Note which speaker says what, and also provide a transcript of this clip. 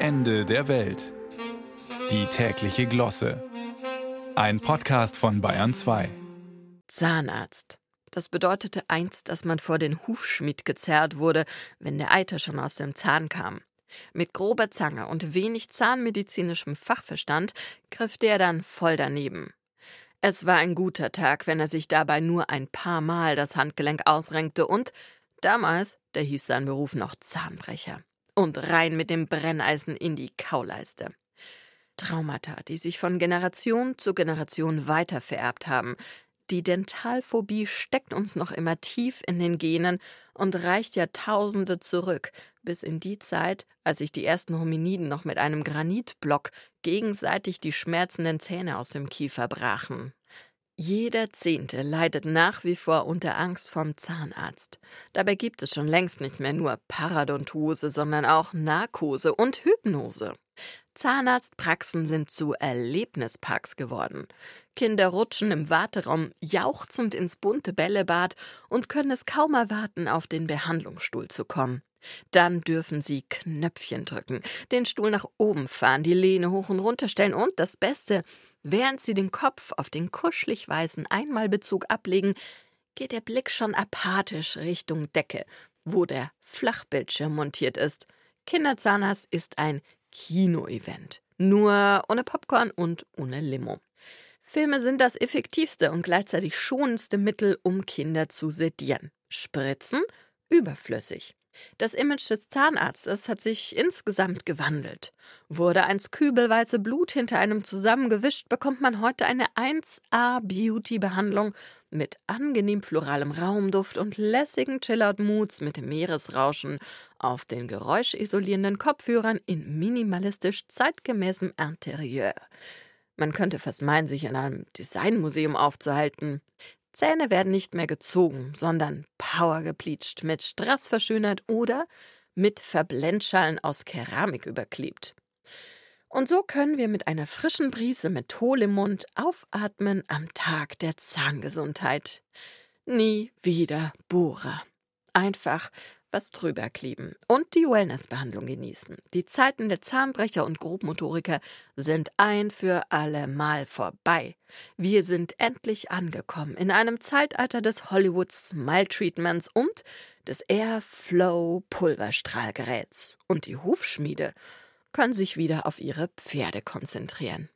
Speaker 1: Ende der Welt. Die tägliche Glosse. Ein Podcast von Bayern 2.
Speaker 2: Zahnarzt. Das bedeutete einst, dass man vor den Hufschmied gezerrt wurde, wenn der Eiter schon aus dem Zahn kam. Mit grober Zange und wenig zahnmedizinischem Fachverstand griff der dann voll daneben. Es war ein guter Tag, wenn er sich dabei nur ein paar Mal das Handgelenk ausrenkte und damals, da hieß sein Beruf noch Zahnbrecher und rein mit dem Brenneisen in die Kauleiste. Traumata, die sich von Generation zu Generation weitervererbt haben. Die Dentalphobie steckt uns noch immer tief in den Genen und reicht Jahrtausende zurück, bis in die Zeit, als sich die ersten Hominiden noch mit einem Granitblock gegenseitig die schmerzenden Zähne aus dem Kiefer brachen. Jeder Zehnte leidet nach wie vor unter Angst vom Zahnarzt. Dabei gibt es schon längst nicht mehr nur Paradontose, sondern auch Narkose und Hypnose. Zahnarztpraxen sind zu Erlebnisparks geworden. Kinder rutschen im Warteraum jauchzend ins bunte Bällebad und können es kaum erwarten, auf den Behandlungsstuhl zu kommen. Dann dürfen sie Knöpfchen drücken, den Stuhl nach oben fahren, die Lehne hoch und runter stellen und das Beste, während sie den Kopf auf den kuschelig weißen Einmalbezug ablegen, geht der Blick schon apathisch Richtung Decke, wo der Flachbildschirm montiert ist. Kinderzahnarzt ist ein Kinoevent. Nur ohne Popcorn und ohne Limo. Filme sind das effektivste und gleichzeitig schonendste Mittel, um Kinder zu sedieren. Spritzen? Überflüssig. Das Image des Zahnarztes hat sich insgesamt gewandelt. Wurde eins kübelweise Blut hinter einem zusammengewischt, bekommt man heute eine 1A-Beauty-Behandlung mit angenehm floralem Raumduft und lässigen Chillout-Moods mit Meeresrauschen auf den geräuschisolierenden Kopfhörern in minimalistisch zeitgemäßem Interieur. Man könnte fast meinen, sich in einem Designmuseum aufzuhalten. Zähne werden nicht mehr gezogen, sondern Power gepleatscht, mit Strass verschönert oder mit Verblendschalen aus Keramik überklebt. Und so können wir mit einer frischen Brise Menthol im Mund aufatmen am Tag der Zahngesundheit. Nie wieder Bohrer. Einfach was drüber kleben und die Wellnessbehandlung genießen. Die Zeiten der Zahnbrecher und Grobmotoriker sind ein für alle Mal vorbei. Wir sind endlich angekommen in einem Zeitalter des Hollywood Smile Treatments und des Airflow Pulverstrahlgeräts. Und die Hufschmiede können sich wieder auf ihre Pferde konzentrieren.